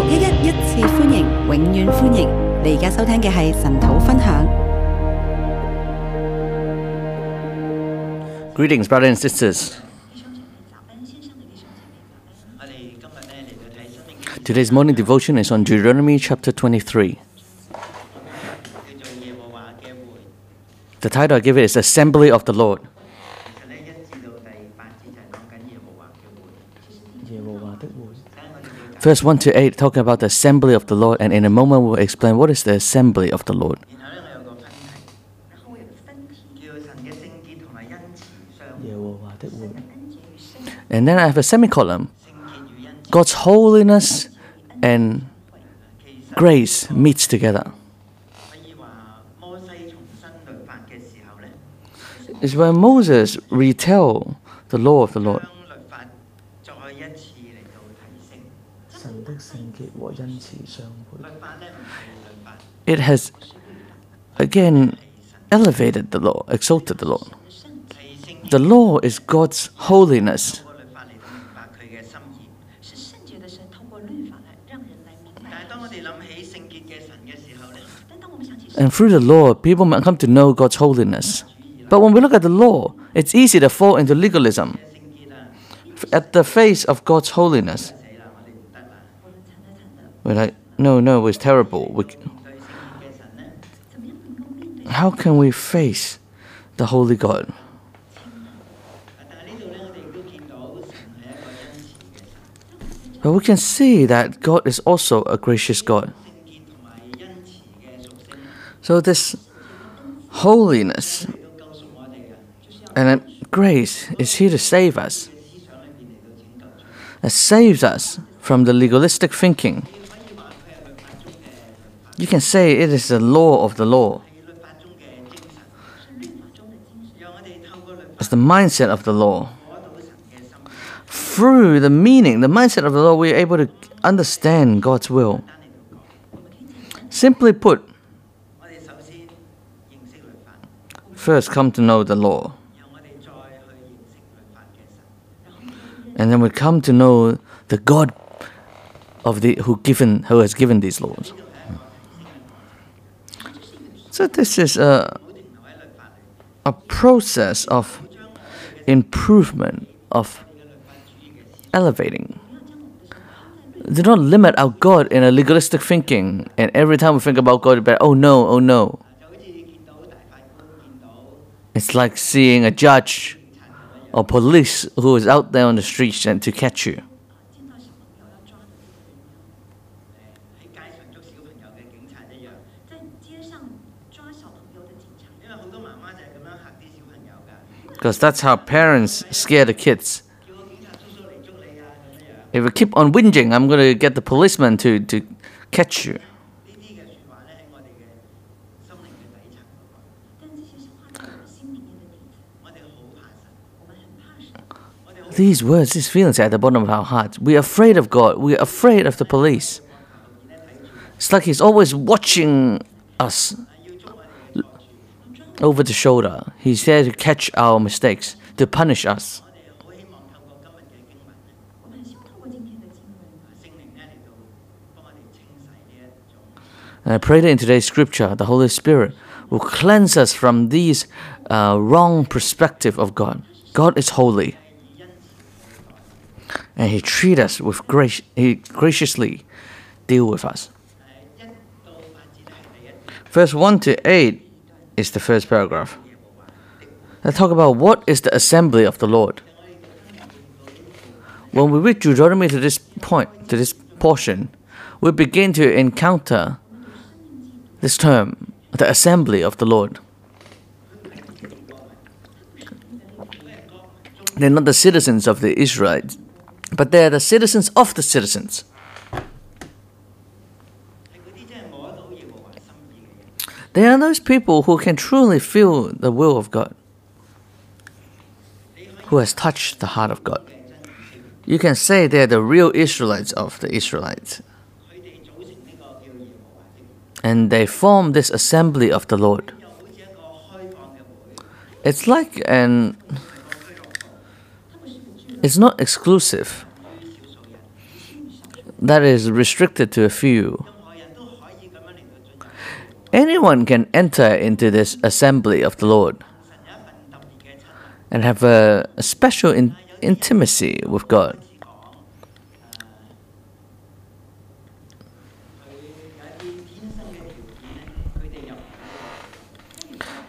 六一一一次欢迎，永远欢迎！你而家收听嘅系神土分享。 Greetings, brothers and sisters. 我哋今日咧嚟到睇生命记 Today's morning devotion is on Deuteronomy chapter 23. 叫做耶和华嘅会。 The title I give it is Assembly of the Lord. Verse 1 to 8 talking about the assembly of the Lord, and in a moment we'll explain what is the assembly of the Lord. And then I have a semicolon. God's holiness and grace meets together. It's where Moses retell the law of the Lord. 的圣洁和恩慈相配。律法咧唔系律法， It has again elevated the law, exalted the law. 系圣洁 The law is God's holiness. 透过律法嚟到明白佢嘅心意。是圣洁的神透过律法来让人来明白。但系当我哋谂起圣洁嘅神嘅时候咧，但当我们想起 And through the law, people might come to know God's holiness. But when we look at the law, it's easy to fall into legalism. 圣洁啊， At the face of God's holiness, We're like, no, no, it was terrible. We, how can we face the Holy God? But we can see that God is also a gracious God. So, this holiness and grace is here to save us, it saves us from the legalistic thinking. You can say it is the law of the law. It's the mindset of the law. Through the meaning, the mindset of the law, we are able to understand God's will. Simply put, first come to know the law. And then we come to know the God of the who given who has given these laws. So this is a, a process of improvement, of elevating. Do not limit our God in a legalistic thinking. And every time we think about God, oh no, oh no. It's like seeing a judge or police who is out there on the streets and to catch you. Because that's how parents scare the kids. If you keep on whinging, I'm going to get the policeman to, to catch you. These words, these feelings are at the bottom of our hearts. We're afraid of God. We're afraid of the police. It's like He's always watching us over the shoulder. He's there to catch our mistakes, to punish us. And I pray that in today's scripture, the Holy Spirit will cleanse us from these uh, wrong perspective of God. God is holy, and He treat us with grace. He graciously deal with us. Verse one to eight is the first paragraph. Let's talk about what is the assembly of the Lord. When we read Deuteronomy to this point, to this portion, we begin to encounter this term, the assembly of the Lord. They're not the citizens of the Israelites, but they're the citizens of the citizens. They are those people who can truly feel the will of God, who has touched the heart of God. You can say they are the real Israelites of the Israelites. And they form this assembly of the Lord. It's like an. It's not exclusive, that is restricted to a few. Anyone can enter into this assembly of the Lord and have a, a special in, intimacy with God.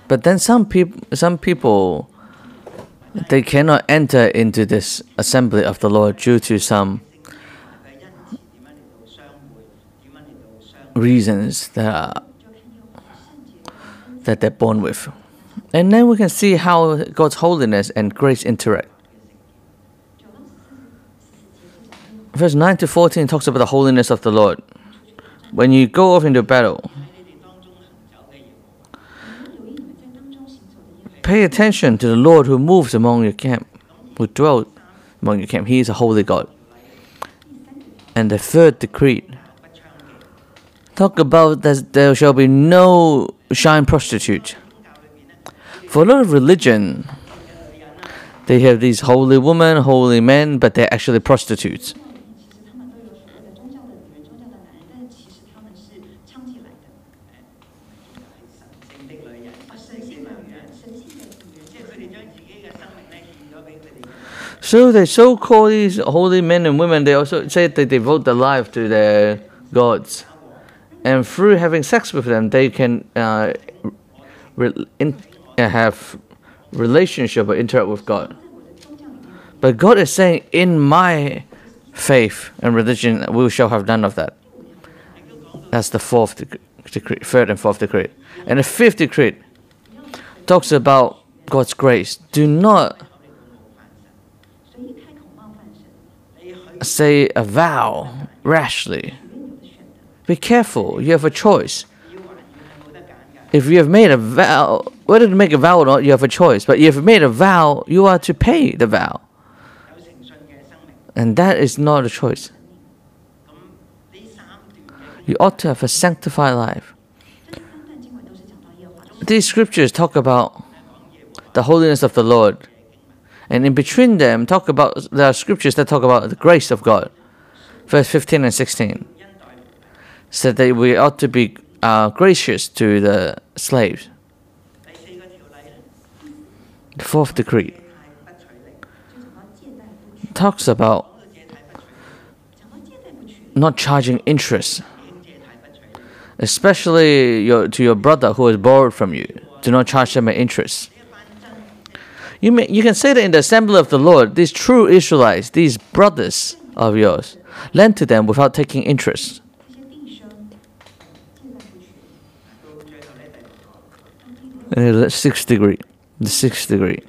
But then some people, some people, they cannot enter into this assembly of the Lord due to some reasons that are that they're born with. And then we can see how God's holiness and grace interact. Verse 9 to 14 talks about the holiness of the Lord. When you go off into battle, pay attention to the Lord who moves among your camp, who dwells among your camp. He is a holy God. And the third decree talk about that there shall be no shrine prostitute. For a lot of religion, they have these holy women, holy men, but they're actually prostitutes. So they so call these holy men and women, they also say they devote their life to their gods and through having sex with them, they can uh, re- in- uh, have relationship or interact with God. But God is saying, in my faith and religion, we shall have none of that. That's the fourth decree, third and fourth decree. And the fifth decree talks about God's grace. Do not say a vow rashly be careful, you have a choice. If you have made a vow, whether to make a vow or not, you have a choice. But if you have made a vow, you are to pay the vow. And that is not a choice. You ought to have a sanctified life. These scriptures talk about the holiness of the Lord. And in between them, talk about there are scriptures that talk about the grace of God. Verse 15 and 16 said that we ought to be uh, gracious to the slaves. The fourth decree talks about not charging interest, especially your, to your brother who has borrowed from you. Do not charge them an interest. You, may, you can say that in the assembly of the Lord, these true Israelites, these brothers of yours, lend to them without taking interest. the sixth degree. The sixth degree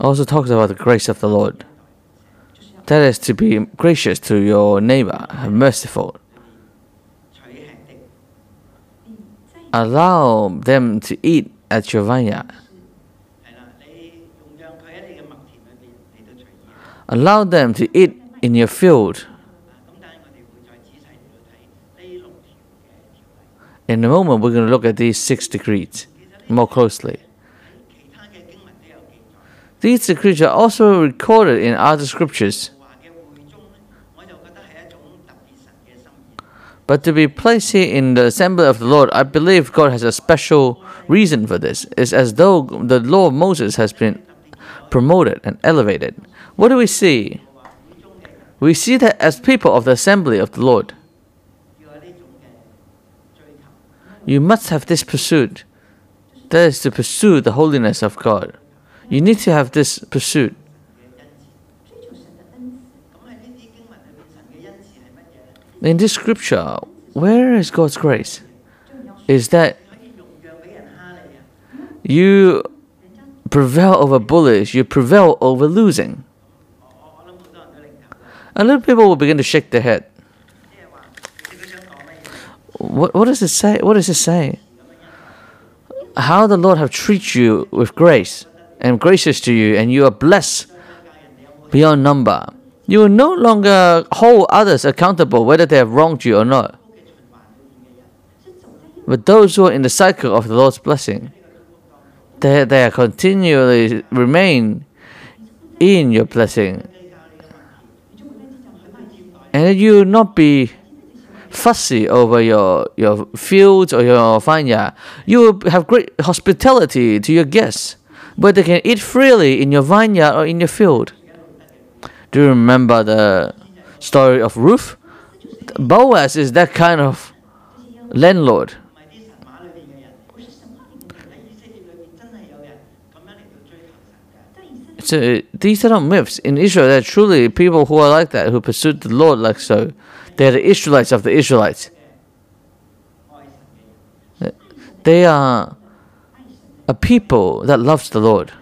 also talks about the grace of the Lord. That is to be gracious to your neighbor and merciful. Allow them to eat at your vineyard. Allow them to eat in your field. In a moment, we're going to look at these six degrees more closely. These secrets are also recorded in other scriptures, but to be placed here in the assembly of the Lord, I believe God has a special reason for this. It's as though the law of Moses has been promoted and elevated. What do we see? We see that as people of the assembly of the Lord, you must have this pursuit. That is to pursue the holiness of God. You need to have this pursuit. In this scripture, where is God's grace? Is that you prevail over bullies, you prevail over losing. A lot of people will begin to shake their head. What, what does it say? What does it say? How the Lord have treated you with grace and gracious to you, and you are blessed beyond number. You will no longer hold others accountable whether they have wronged you or not. But those who are in the cycle of the Lord's blessing, they, they are continually remain in your blessing. and you will not be fussy over your, your fields or your vineyard. You will have great hospitality to your guests, but they can eat freely in your vineyard or in your field. Do you remember the story of Ruth? Boaz is that kind of landlord. So these are not myths. In Israel, there are truly people who are like that, who pursued the Lord like so. They are the Israelites of the Israelites. They are a people that loves the Lord.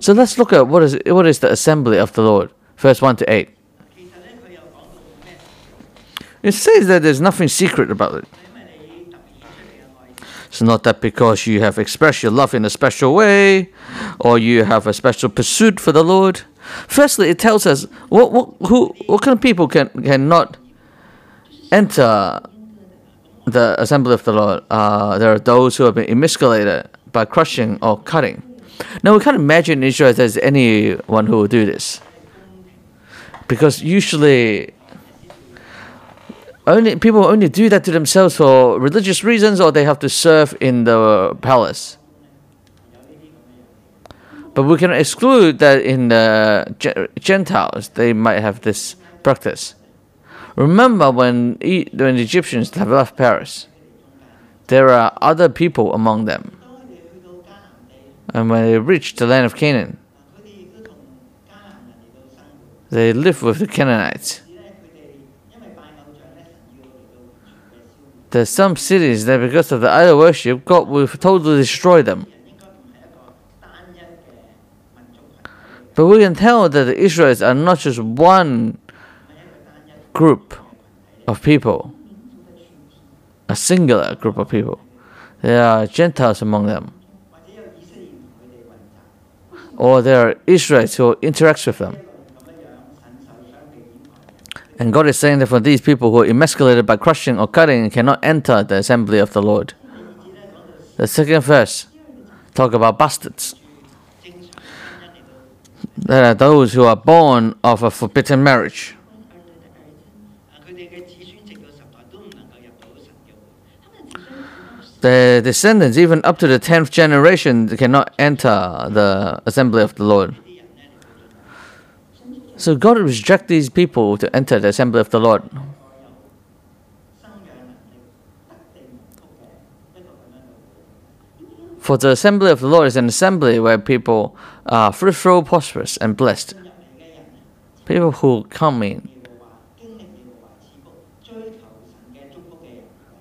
So let's look at what is what is the assembly of the Lord, verse one to eight. It says that there's nothing secret about it. It's not that because you have expressed your love in a special way or you have a special pursuit for the Lord. Firstly, it tells us what what who what kind of people can cannot enter the assembly of the Lord. Uh, there are those who have been emasculated by crushing or cutting. Now we can't imagine in Israel there's anyone who will do this, because usually only people only do that to themselves for religious reasons or they have to serve in the palace. But we can exclude that in the Gentiles, they might have this practice. Remember when, when the Egyptians have left Paris, there are other people among them. And when they reached the land of Canaan, they lived with the Canaanites. There's some cities that, because of the idol worship, God will totally destroy them. But we can tell that the Israelites are not just one group of people, a singular group of people. There are Gentiles among them, or there are Israelites who interact with them. And God is saying that for these people who are emasculated by crushing or cutting cannot enter the assembly of the Lord. The second verse talk about bastards. There are those who are born of a forbidden marriage. The descendants, even up to the 10th generation, cannot enter the assembly of the Lord. So God rejects these people to enter the assembly of the Lord. For the assembly of the Lord is an assembly where people uh, fruitful, prosperous, and blessed. People who come in,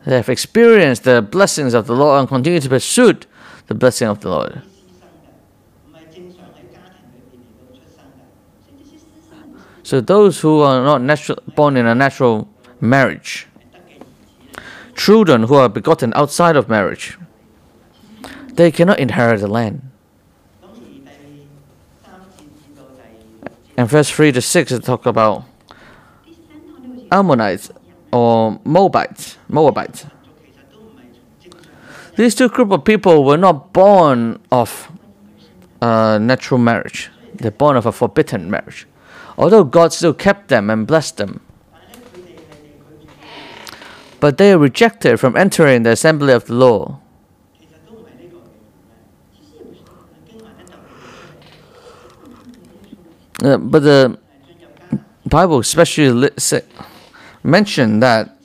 they have experienced the blessings of the Lord and continue to pursue the blessing of the Lord. So those who are not natural, born in a natural marriage, children who are begotten outside of marriage, they cannot inherit the land. And verse 3 to 6, it talks about Ammonites or Moabites. Moabites. These two group of people were not born of uh, natural marriage. They're born of a forbidden marriage. Although God still kept them and blessed them. But they are rejected from entering the assembly of the law. Uh, but the Bible especially li- say, mentioned that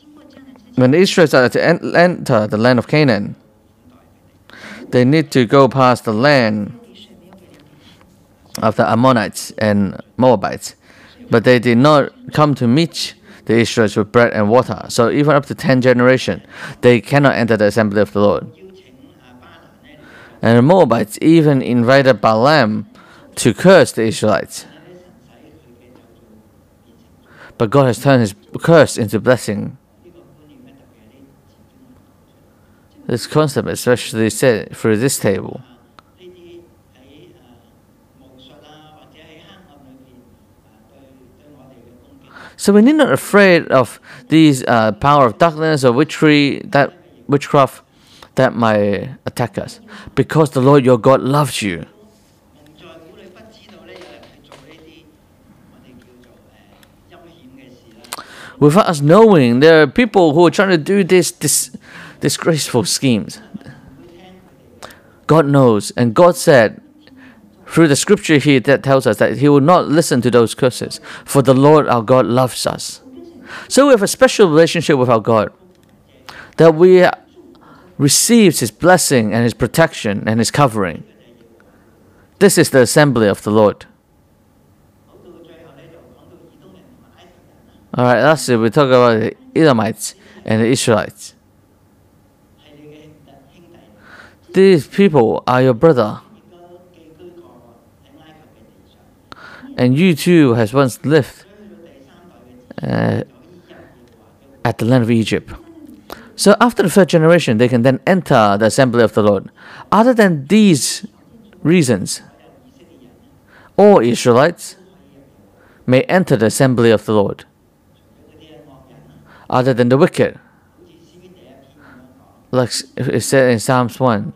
when the Israelites are to en- enter the land of Canaan, they need to go past the land of the Ammonites and Moabites. But they did not come to meet the Israelites with bread and water. So even up to 10 generations, they cannot enter the assembly of the Lord. And the Moabites even invited Balaam to curse the Israelites. But God has turned his curse into blessing. This concept especially said through this table. So we need not afraid of these uh, power of darkness or witchery, that witchcraft that might attack us, because the Lord your God loves you. Without us knowing, there are people who are trying to do this, disgraceful schemes. God knows, and God said through the scripture here that tells us that He will not listen to those curses, for the Lord our God loves us. So we have a special relationship with our God, that we receives His blessing and His protection and His covering. This is the assembly of the Lord. All right, last year we talked about the Edomites and the Israelites. These people are your brother. And you too has once lived uh, at the land of Egypt. So after the third generation, they can then enter the assembly of the Lord. Other than these reasons, all Israelites may enter the assembly of the Lord other than the wicked. Like it said in Psalms 1.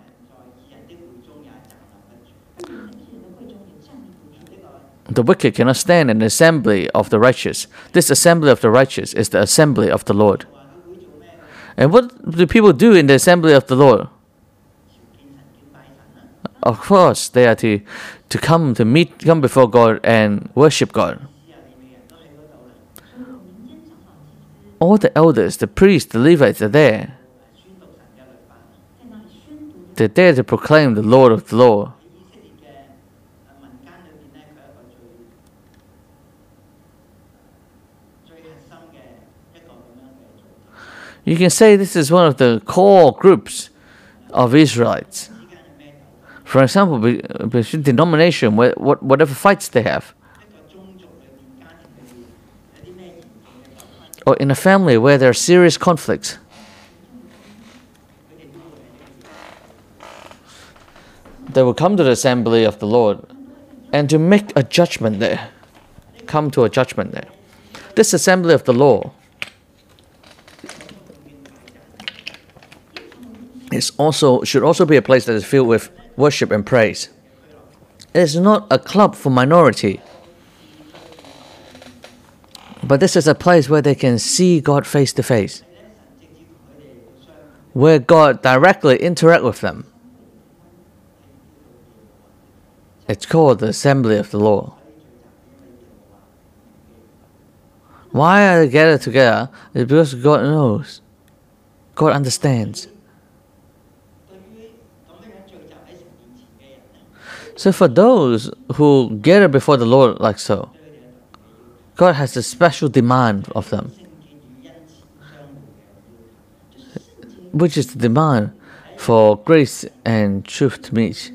The wicked cannot stand in the assembly of the righteous. This assembly of the righteous is the assembly of the Lord. And what do people do in the assembly of the Lord? Of course, they are to, to come to meet, come before God and worship God. all the elders, the priests, the Levites are there. They're there to proclaim the Lord of the Law. You can say this is one of the core groups of Israelites. For example, the denomination, whatever fights they have. or in a family where there are serious conflicts. They will come to the assembly of the Lord and to make a judgment there. Come to a judgment there. This assembly of the law is also should also be a place that is filled with worship and praise. It is not a club for minority but this is a place where they can see God face to face, where God directly interact with them. It's called the Assembly of the Lord. Why are they gathered together? It's because God knows. God understands. So for those who gather before the Lord like so, God has a special demand of them, which is the demand for grace and truth to meet.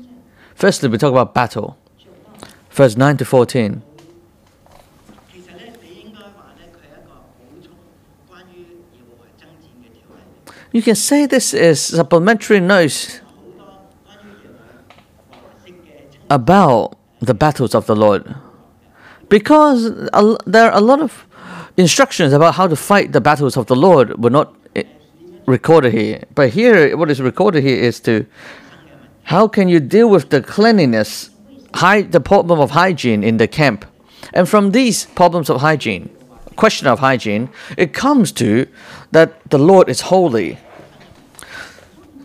Firstly, we talk about battle. Verse 9 to 14. You can say this is supplementary notes about the battles of the Lord. Because a- there are a lot of instructions about how to fight the battles of the Lord were not eh, recorded here. But here, what is recorded here is to how can you deal with the cleanliness, hy- the problem of hygiene in the camp. And from these problems of hygiene, question of hygiene, it comes to that the Lord is holy.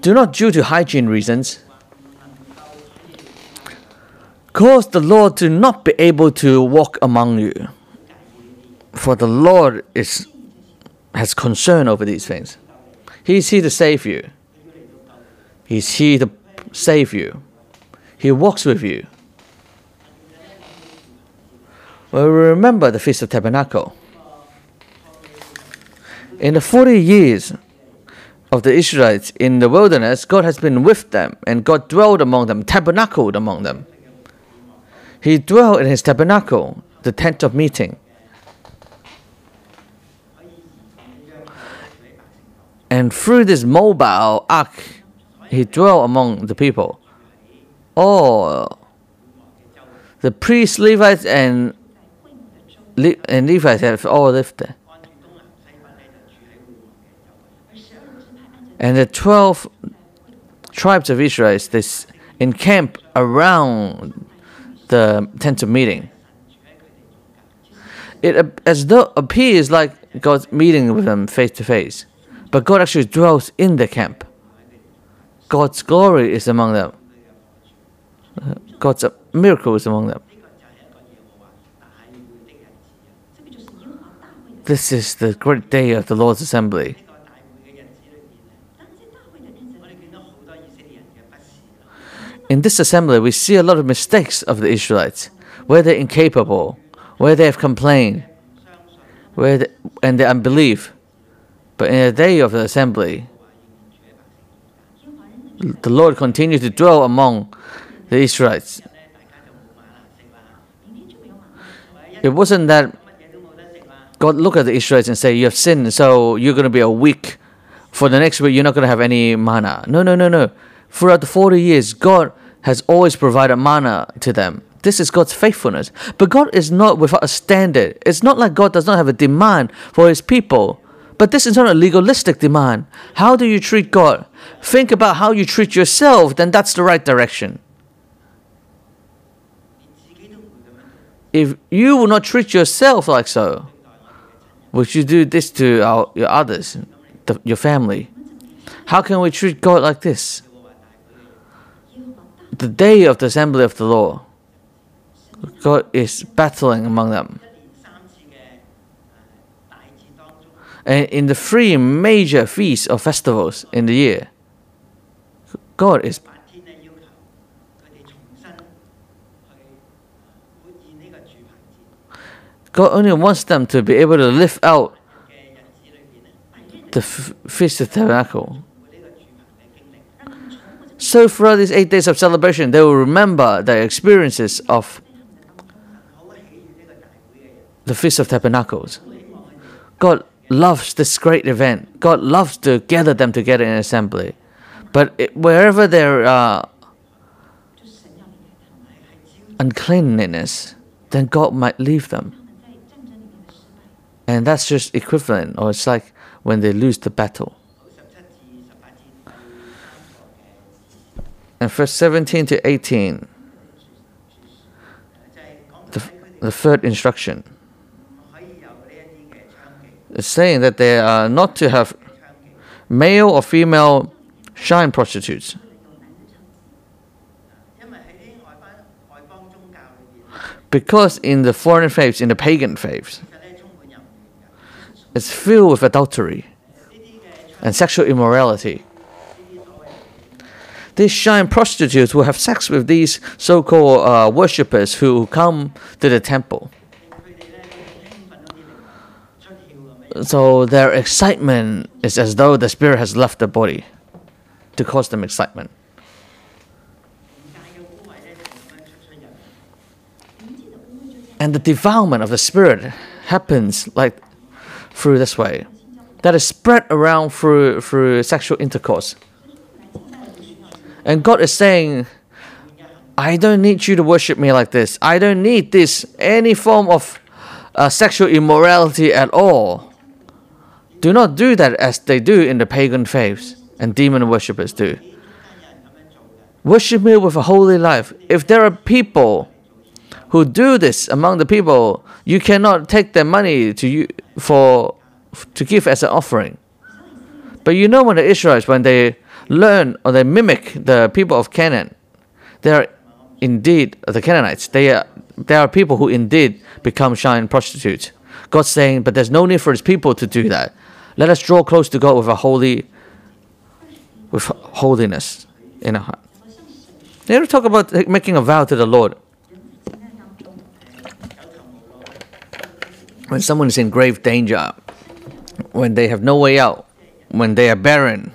Do not due to hygiene reasons cause the Lord to not be able to walk among you. For the Lord is has concern over these things. He's here to save you. He's here to save you. He walks with you. Well, remember the Feast of Tabernacle. In the 40 years of the Israelites in the wilderness, God has been with them, and God dwelled among them, tabernacled among them. He dwelt in his tabernacle, the tent of meeting. And through this mobile ark, he dwelt among the people. All the priests, Levites, and, Le- and Levites have all lived there. And the 12 tribes of Israel, they encamp around the tent of meeting. It as though appears like God's meeting with them face to face, but God actually dwells in the camp. God's glory is among them. Uh, God's miracle is among them. This is the great day of the Lord's assembly. In this assembly, we see a lot of mistakes of the Israelites, where they're incapable, where they have complained, where they, and their unbelief. But in the day of the assembly, the Lord continues to dwell among the Israelites. It wasn't that God looked at the Israelites and said, You have sinned, so you're going to be a week. For the next week, you're not going to have any manna. No, no, no, no. Throughout the 40 years, God has always provided manna to them. This is God's faithfulness. But God is not without a standard. It's not like God does not have a demand for his people. But this is not a legalistic demand. How do you treat God? Think about how you treat yourself, then that's the right direction. If you will not treat yourself like so, would you do this to our, your others, the, your family? How can we treat God like this? the day of the assembly of the law, God is battling among them. And in the three major feasts or festivals in the year, God is God only wants them to be able to lift out the Feast of Tabernacle. So throughout these eight days of celebration, they will remember the experiences of the Feast of Tabernacles. God loves this great event. God loves to gather them together in assembly. But it, wherever there are uncleanliness, then God might leave them. And that's just equivalent, or it's like when they lose the battle. and verse 17 to 18, the, the third instruction is saying that they are not to have male or female shrine prostitutes. Because in the foreign faiths, in the pagan faiths, it's filled with adultery and sexual immorality these shrine prostitutes who have sex with these so called uh, worshippers who come to the temple. So their excitement is as though the spirit has left the body to cause them excitement. And the defilement of the spirit happens like through this way that is spread around through through sexual intercourse. And God is saying, I don't need you to worship me like this. I don't need this any form of uh, sexual immorality at all. Do not do that as they do in the pagan faiths and demon worshippers do. Worship me with a holy life. If there are people who do this among the people, you cannot take their money to you for to give as an offering. But you know when the Israelites when they learn or they mimic the people of Canaan, they are indeed the Canaanites. They are there are people who indeed become shrine prostitutes. God's saying, but there's no need for his people to do that. Let us draw close to God with a holy with holiness in our heart. They don't talk about making a vow to the Lord. When someone is in grave danger, when they have no way out, when they are barren,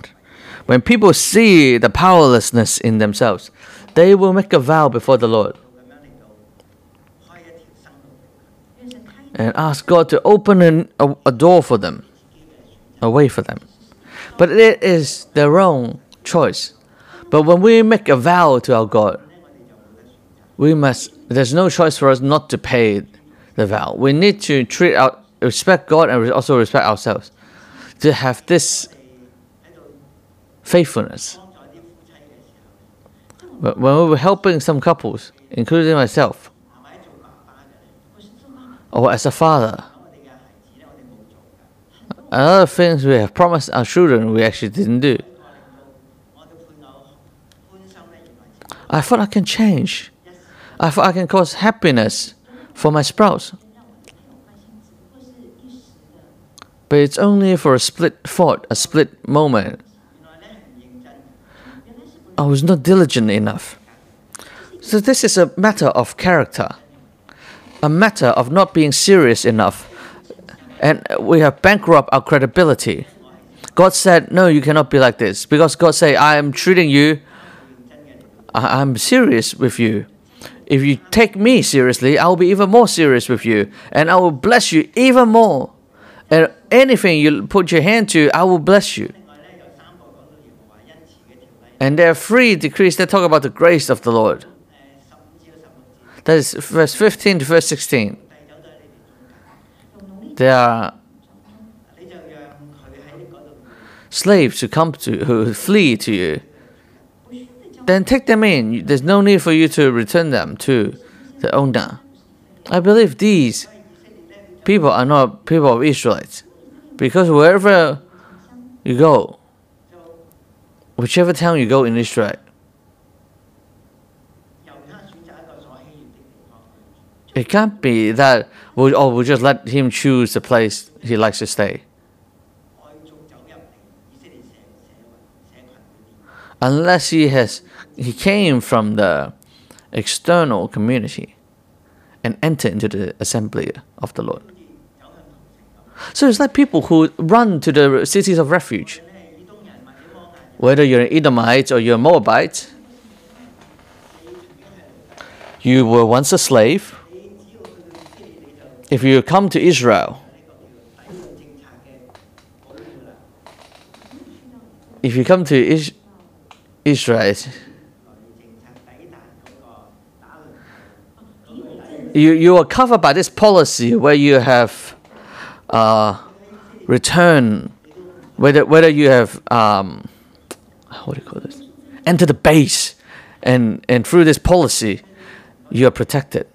when people see the powerlessness in themselves, they will make a vow before the Lord and ask God to open an, a, a door for them, a way for them. But it is their own choice. But when we make a vow to our God, we must, there's no choice for us not to pay the vow. We need to treat our, respect God and also respect ourselves to have this faithfulness. When we were helping some couples, including myself, or as a father, other things we have promised our children we actually didn't do. I thought I can change. I thought I can cause happiness for my spouse. But it's only for a split thought, a split moment. I was not diligent enough. So, this is a matter of character, a matter of not being serious enough. And we have bankrupt our credibility. God said, No, you cannot be like this. Because God said, I am treating you, I- I'm serious with you. If you take me seriously, I will be even more serious with you. And I will bless you even more. And anything you put your hand to, I will bless you. And there are three decrees that talk about the grace of the Lord. That is verse 15 to verse 16. There are slaves who come to who flee to you. Then take them in. There's no need for you to return them to the owner. I believe these people are not people of Israelites. Because wherever you go, whichever town you go in this track, it can't be that we'll, oh, we'll just let him choose the place he likes to stay. Unless he has he came from the external community and entered into the assembly of the Lord. So it's like people who run to the cities of refuge whether you're an Edomite or you're a Moabite, you were once a slave. If you come to Israel, if you come to Is- Israel, you, you are covered by this policy where you have uh, return, whether, whether you have um, what do you call this? Enter the base. And, and through this policy, you are protected.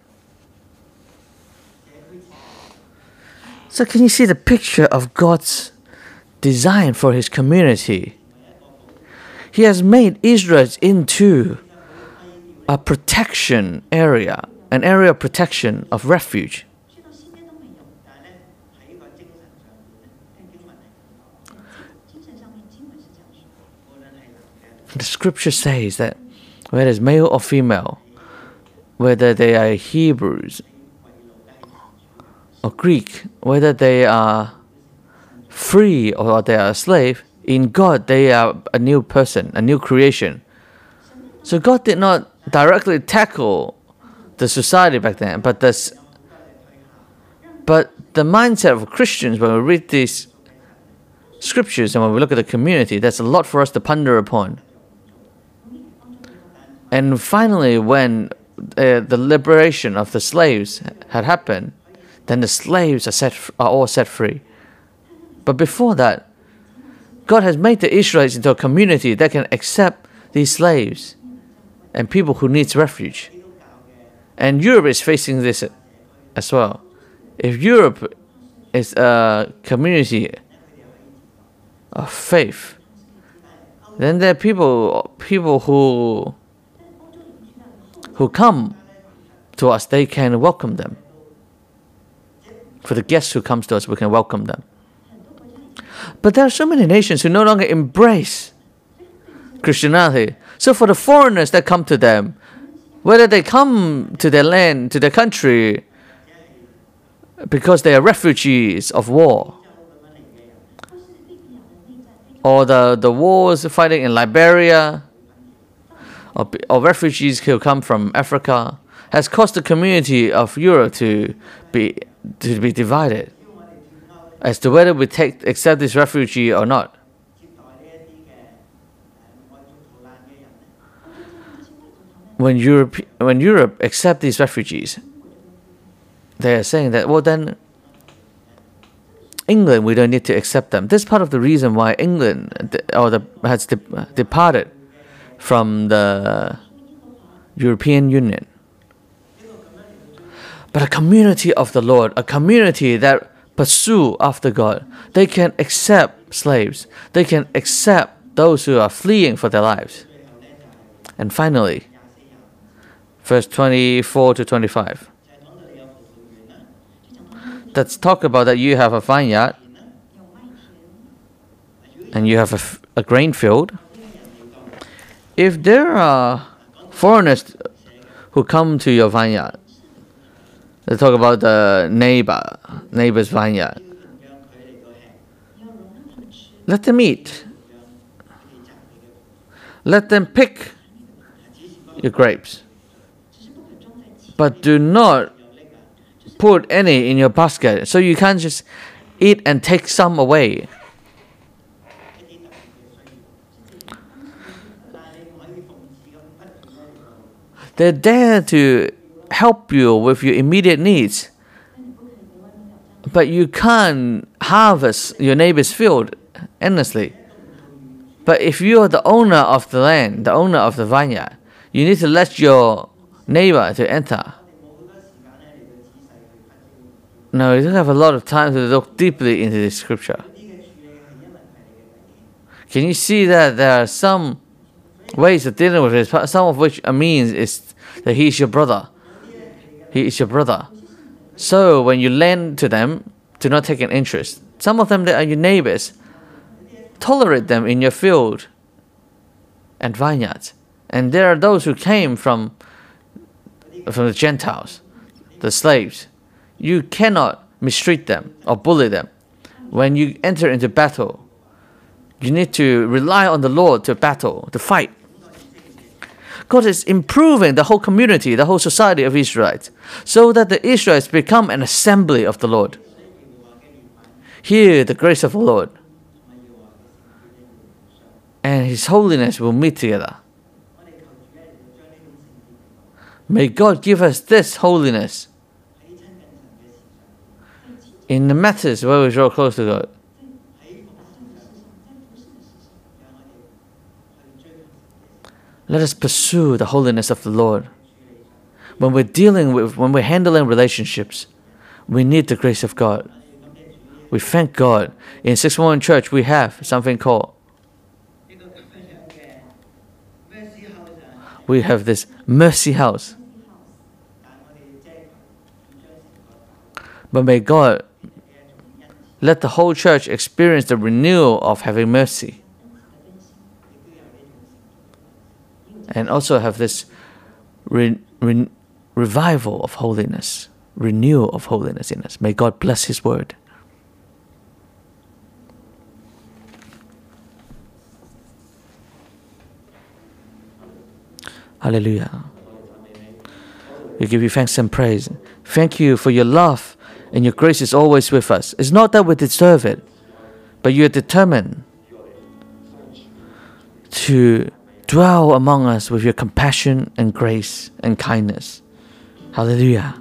So, can you see the picture of God's design for his community? He has made Israel into a protection area, an area of protection, of refuge. The scripture says that whether it's male or female, whether they are Hebrews or Greek, whether they are free or they are a slave, in God they are a new person, a new creation. So God did not directly tackle the society back then, but this, but the mindset of Christians when we read these scriptures and when we look at the community, there's a lot for us to ponder upon. And finally, when uh, the liberation of the slaves had happened, then the slaves are set are all set free. But before that, God has made the Israelites into a community that can accept these slaves and people who needs refuge. And Europe is facing this as well. If Europe is a community of faith, then there are people people who who come to us, they can welcome them. For the guests who comes to us, we can welcome them. But there are so many nations who no longer embrace Christianity. So for the foreigners that come to them, whether they come to their land, to their country, because they are refugees of war, or the, the wars fighting in Liberia, of, of refugees who come from Africa has caused the community of Europe to be, to be divided as to whether we take, accept this refugee or not. When Europe, when Europe accept these refugees, they are saying that, well, then England, we don't need to accept them. This is part of the reason why England or the, has de departed from the European Union. But a community of the Lord, a community that pursue after God. They can accept slaves. They can accept those who are fleeing for their lives. And finally, verse 24 to 25. Let's talk about that you have a vineyard and you have a, a grain field. If there are foreigners who come to your vineyard, let's talk about the neighbor, neighbor's vineyard. Let them eat. Let them pick your grapes. But do not put any in your basket. So you can't just eat and take some away. They're there to help you with your immediate needs. But you can't harvest your neighbor's field endlessly. But if you are the owner of the land, the owner of the vineyard, you need to let your neighbor to enter. No, you don't have a lot of time to look deeply into the scripture. Can you see that there are some ways of dealing with it? Some of which means is that he is your brother. He is your brother. So when you lend to them, do not take an interest. Some of them that are your neighbors, tolerate them in your field and vineyards. And there are those who came from from the Gentiles, the slaves. You cannot mistreat them or bully them. When you enter into battle, you need to rely on the Lord to battle, to fight. God is improving the whole community, the whole society of Israelites, so that the Israelites become an assembly of the Lord. Hear the grace of the Lord, and His holiness will meet together. May God give us this holiness in the matters where we draw close to God. Let us pursue the holiness of the Lord. When we're dealing with, when we're handling relationships, we need the grace of God. We thank God. In 611 Church, we have something called we have this mercy house. But may God let the whole church experience the renewal of having mercy. And also have this re- re- revival of holiness, renewal of holiness in us. May God bless His word. Hallelujah. We give you thanks and praise. Thank you for your love and your grace is always with us. It's not that we deserve it, but you are determined to dwell among us with your compassion and grace and kindness. Hallelujah.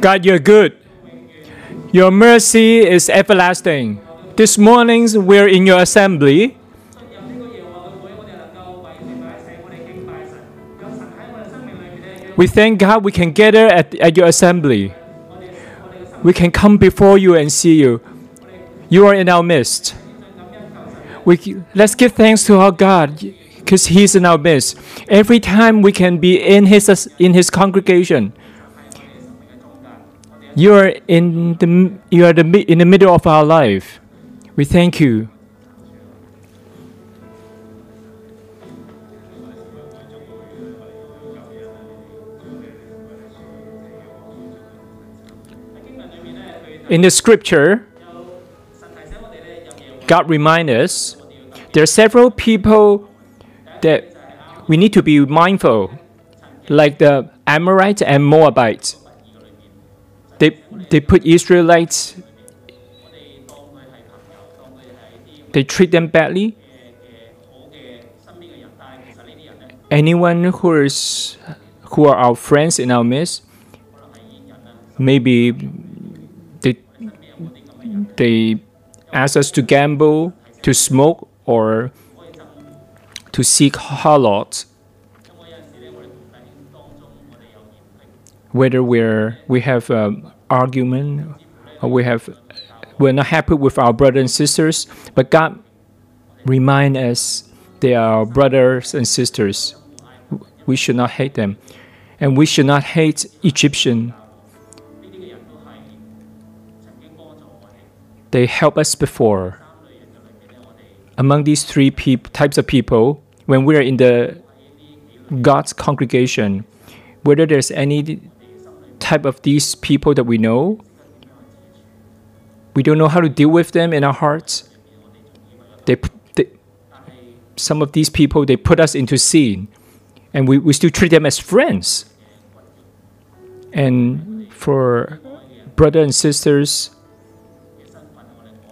God, you're good. Your mercy is everlasting. This morning, we're in your assembly. We thank God we can gather at, at your assembly. We can come before you and see you. You are in our midst. We, let's give thanks to our God because He's in our midst. Every time we can be in His, in his congregation, you are in the you are the in the middle of our life. We thank you. In the scripture, God reminds us there are several people that we need to be mindful, like the Ammonites and Moabites. They, they put Israelites, they treat them badly. Anyone who is who are our friends in our midst, maybe they they ask us to gamble, to smoke, or to seek halots. Whether we're we have um, argument we have we're not happy with our brothers and sisters, but God remind us they are brothers and sisters. We should not hate them, and we should not hate Egyptian. They help us before. Among these three types of people, when we are in the God's congregation, whether there's any type of these people that we know, we don't know how to deal with them in our hearts. They, they some of these people they put us into sin, and we, we still treat them as friends. And for brothers and sisters,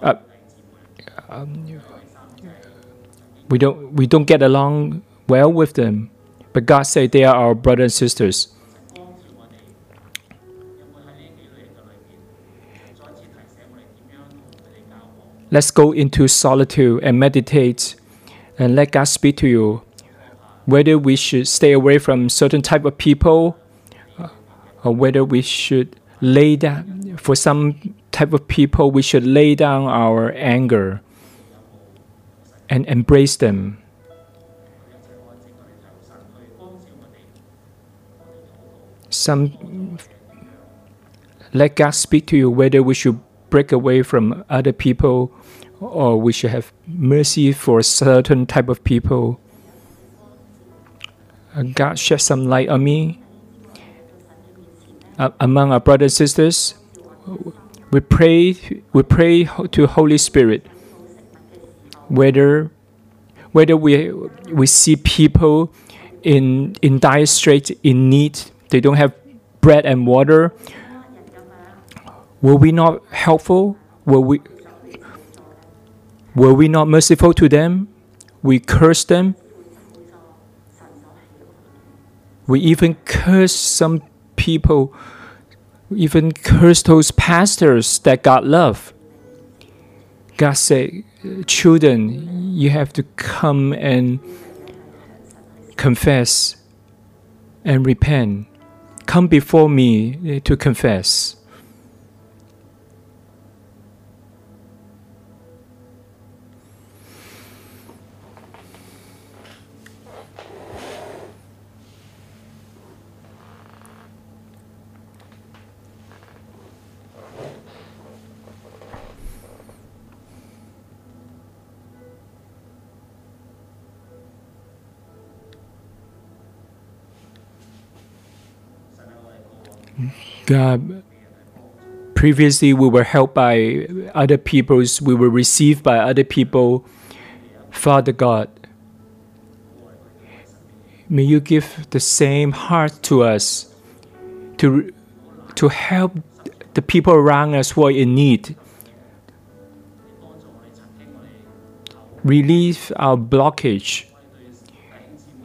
uh, um, we don't we don't get along well with them, but God said they are our brothers and sisters. Let's go into solitude and meditate and let God speak to you. Whether we should stay away from certain type of people uh, or whether we should lay down for some type of people we should lay down our anger and embrace them. Some let God speak to you whether we should break away from other people or we should have mercy for a certain type of people. Uh, God shed some light on me. Uh, among our brothers and sisters, we pray. We pray to Holy Spirit. Whether whether we we see people in in dire straits, in need, they don't have bread and water. Were we not helpful? Were we were we not merciful to them? We cursed them. We even cursed some people, even cursed those pastors that God loved. God said, Children, you have to come and confess and repent. Come before me to confess. God, previously we were helped by other people's, we were received by other people. Father God, may you give the same heart to us to, to help the people around us who are in need. Relieve our blockage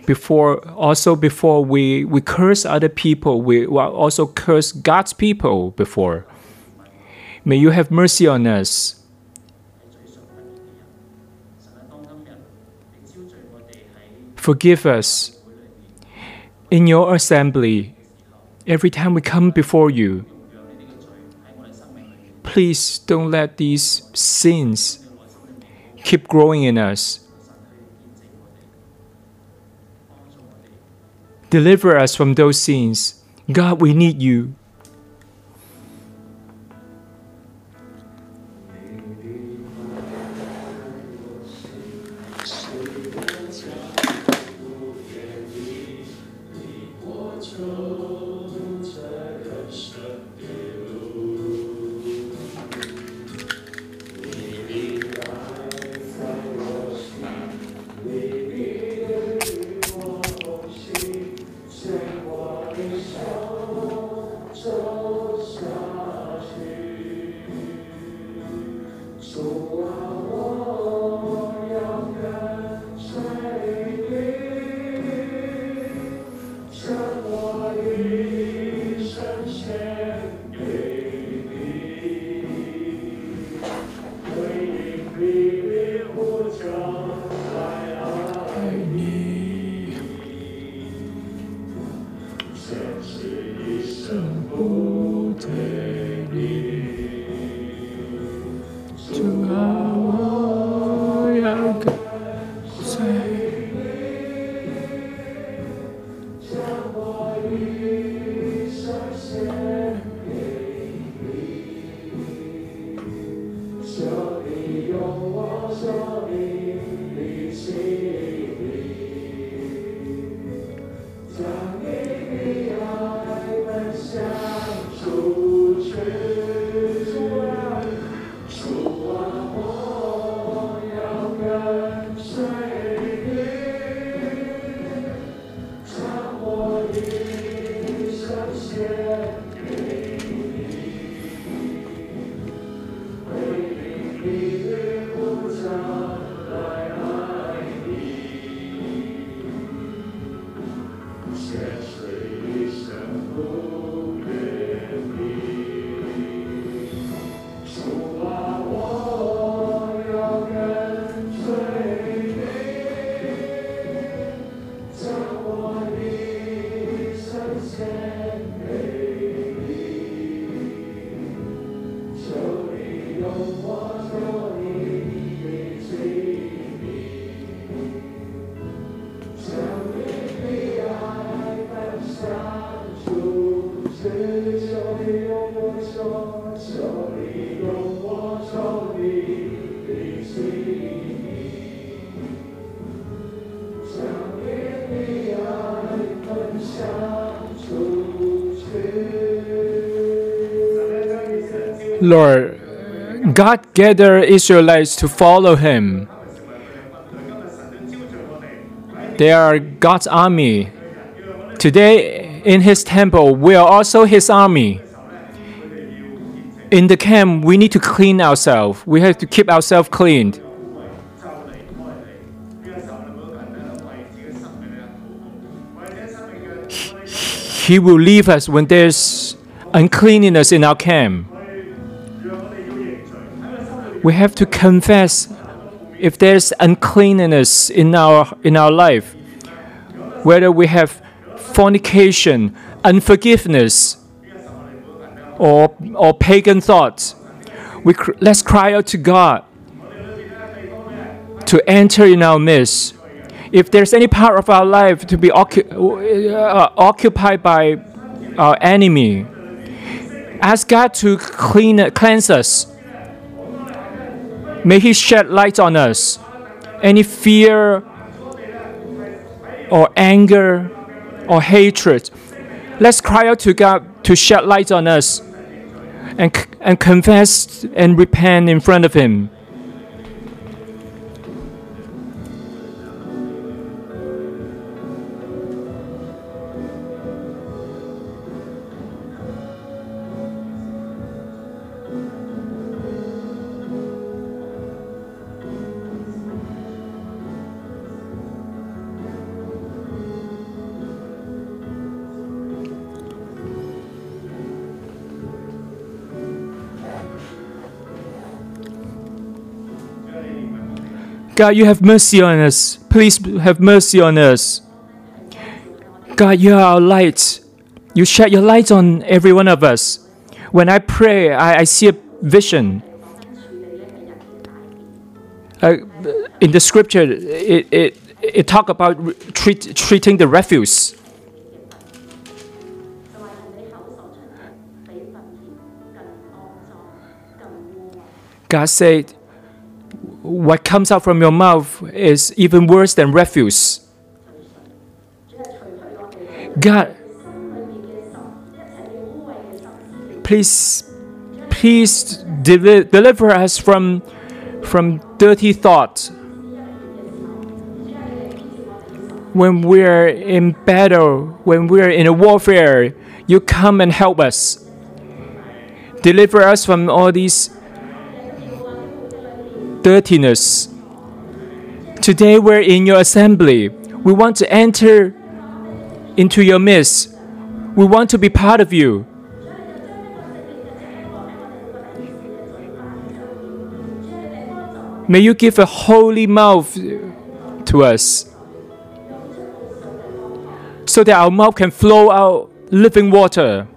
before also before we we curse other people we also curse god's people before. May you have mercy on us. Forgive us. In your assembly every time we come before you please don't let these sins keep growing in us. Deliver us from those sins. God we need you 坚持一生不退。Lord, God gathered Israelites to follow him. They are God's army. Today, in his temple, we are also his army. In the camp, we need to clean ourselves. We have to keep ourselves cleaned. He will leave us when there's uncleanness in our camp. We have to confess if there's uncleanness in our in our life, whether we have fornication, unforgiveness, or or pagan thoughts. We cr- let's cry out to God to enter in our midst. If there's any part of our life to be occu- uh, occupied by our enemy, ask God to clean cleanse us. May He shed light on us. Any fear or anger or hatred, let's cry out to God to shed light on us and, and confess and repent in front of Him. God, you have mercy on us. Please have mercy on us. God, you are our light. You shed your light on every one of us. When I pray, I, I see a vision. Uh, in the scripture, it, it, it talk about treat, treating the refuse. God said, what comes out from your mouth is even worse than refuse. God, please, please deli- deliver us from, from dirty thoughts. When we're in battle, when we're in a warfare, you come and help us. Deliver us from all these dirtiness. Today we're in your assembly. We want to enter into your midst. We want to be part of you. May you give a holy mouth to us so that our mouth can flow out living water.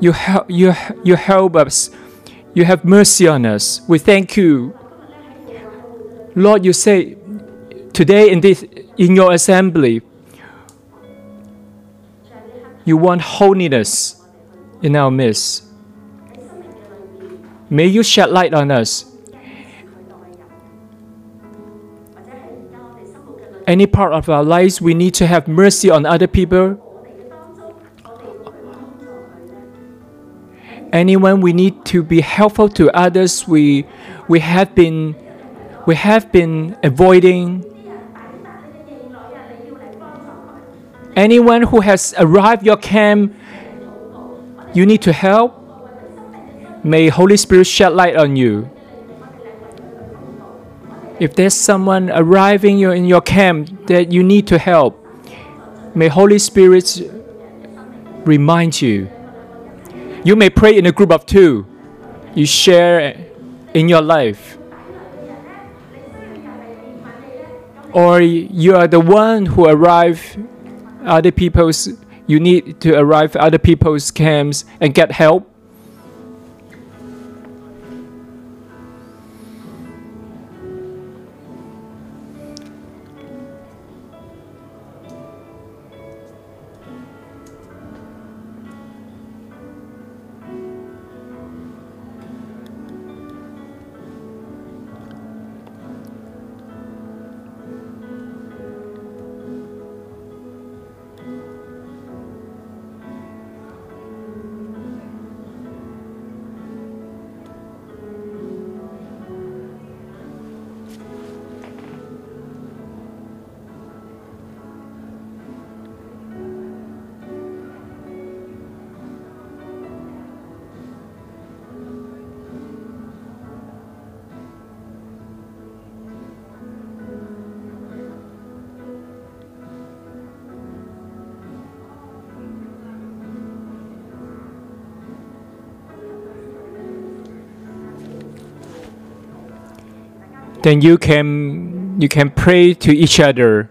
You help, you, you help us. You have mercy on us. We thank you. Lord, you say today in this in your assembly, you want holiness in our midst. May you shed light on us. Any part of our lives we need to have mercy on other people. Anyone we need to be helpful to others we we have been we have been avoiding. Anyone who has arrived your camp, you need to help. May Holy Spirit shed light on you. If there's someone arriving in your camp that you need to help, may Holy Spirit remind you. You may pray in a group of two. You share in your life. Or you are the one who arrive other people's you need to arrive other people's camps and get help. Then you can you can pray to each other.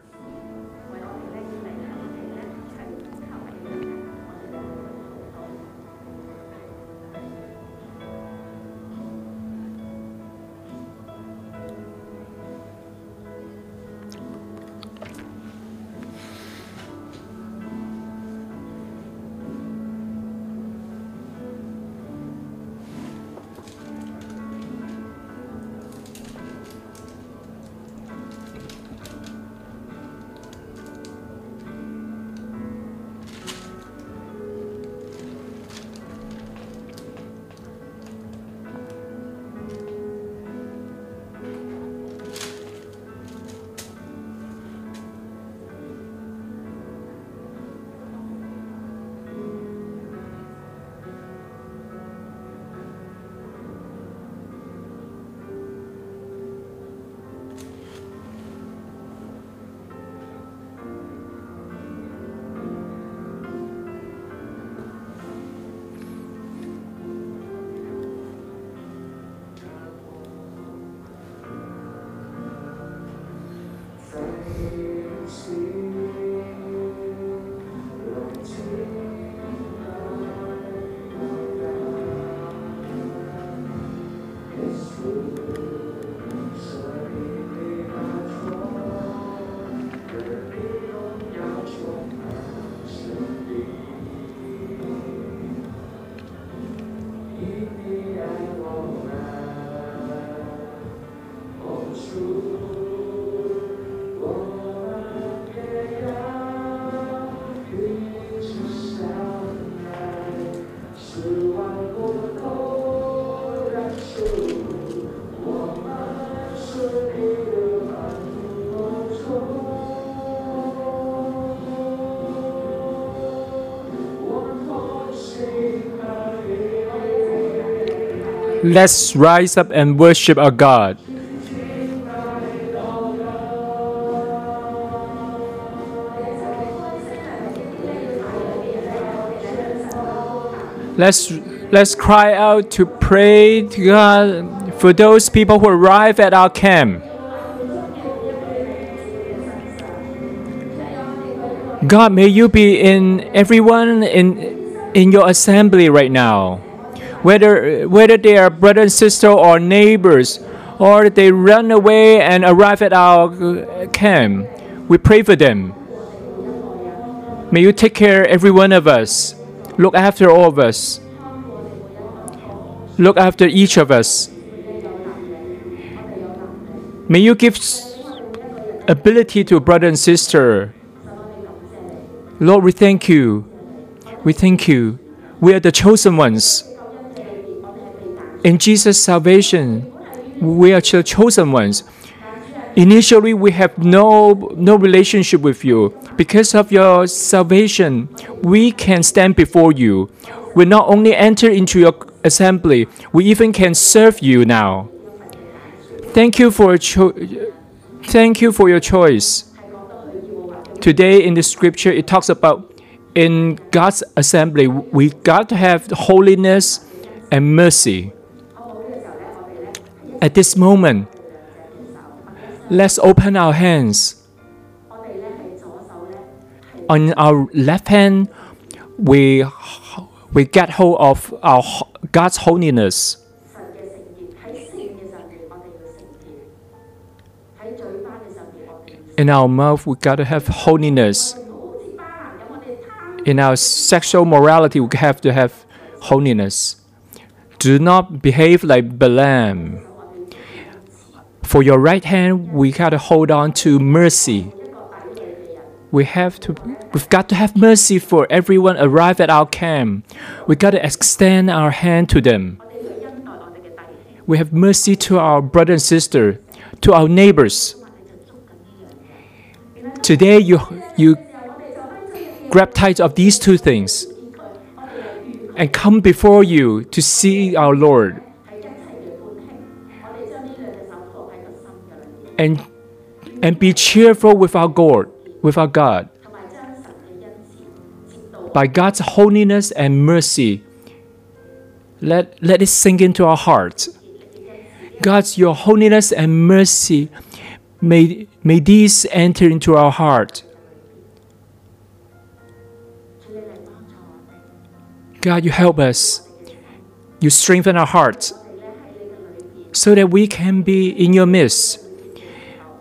Let's rise up and worship our God. Let's let's cry out to pray to God for those people who arrive at our camp. God, may you be in everyone in in your assembly right now. Whether whether they are brother and sister or neighbors, or they run away and arrive at our camp, we pray for them. May you take care of every one of us. Look after all of us. Look after each of us. May you give ability to brother and sister. Lord, we thank you. We thank you. We are the chosen ones. In Jesus' salvation, we are the chosen ones. Initially, we have no no relationship with you. Because of your salvation, we can stand before you. We not only enter into your assembly, we even can serve you now. Thank you for thank you for your choice. Today in the scripture, it talks about in God's assembly, we got to have holiness and mercy. At this moment, let's open our hands. On our left hand, we, we get hold of our God's holiness. In our mouth, we gotta have holiness. In our sexual morality, we have to have holiness. Do not behave like Balaam. For your right hand, we gotta hold on to mercy. We have to, we've got to have mercy for everyone arrive at our camp. We gotta extend our hand to them. We have mercy to our brother and sister, to our neighbors. Today, you you grab tight of these two things and come before you to see our Lord. and and be cheerful with our God, with our God. By God's holiness and mercy, let, let it sink into our hearts. God's your holiness and mercy, may, may these enter into our heart. God, you help us. You strengthen our hearts so that we can be in your midst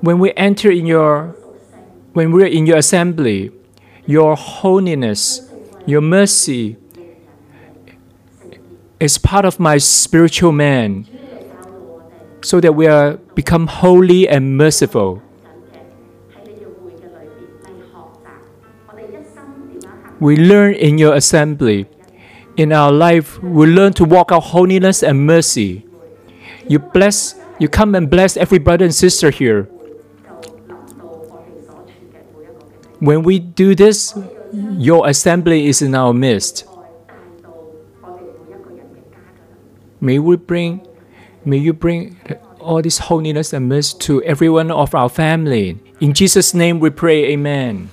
when we enter in your when we're in your assembly, your holiness, your mercy is part of my spiritual man so that we are become holy and merciful. We learn in your assembly. In our life, we learn to walk out holiness and mercy. You bless, you come and bless every brother and sister here. When we do this, your assembly is in our midst. May we bring, may you bring all this holiness and mercy to everyone of our family. In Jesus' name we pray, Amen.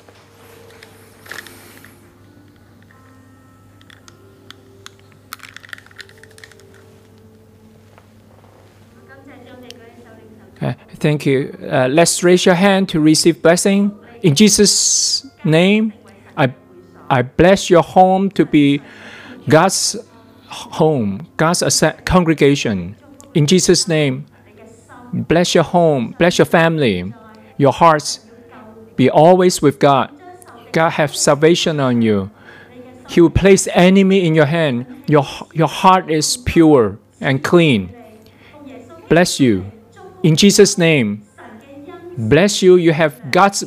Uh, thank you. Uh, let's raise your hand to receive blessing. In Jesus' name, I, I bless your home to be God's home, God's congregation. In Jesus' name, bless your home, bless your family, your hearts. Be always with God. God have salvation on you. He will place enemy in your hand. Your, your heart is pure and clean. Bless you. In Jesus' name, bless you. You have God's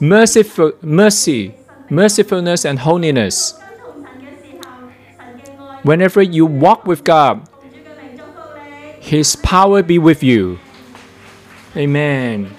merciful, mercy, mercifulness, and holiness. Whenever you walk with God, His power be with you. Amen.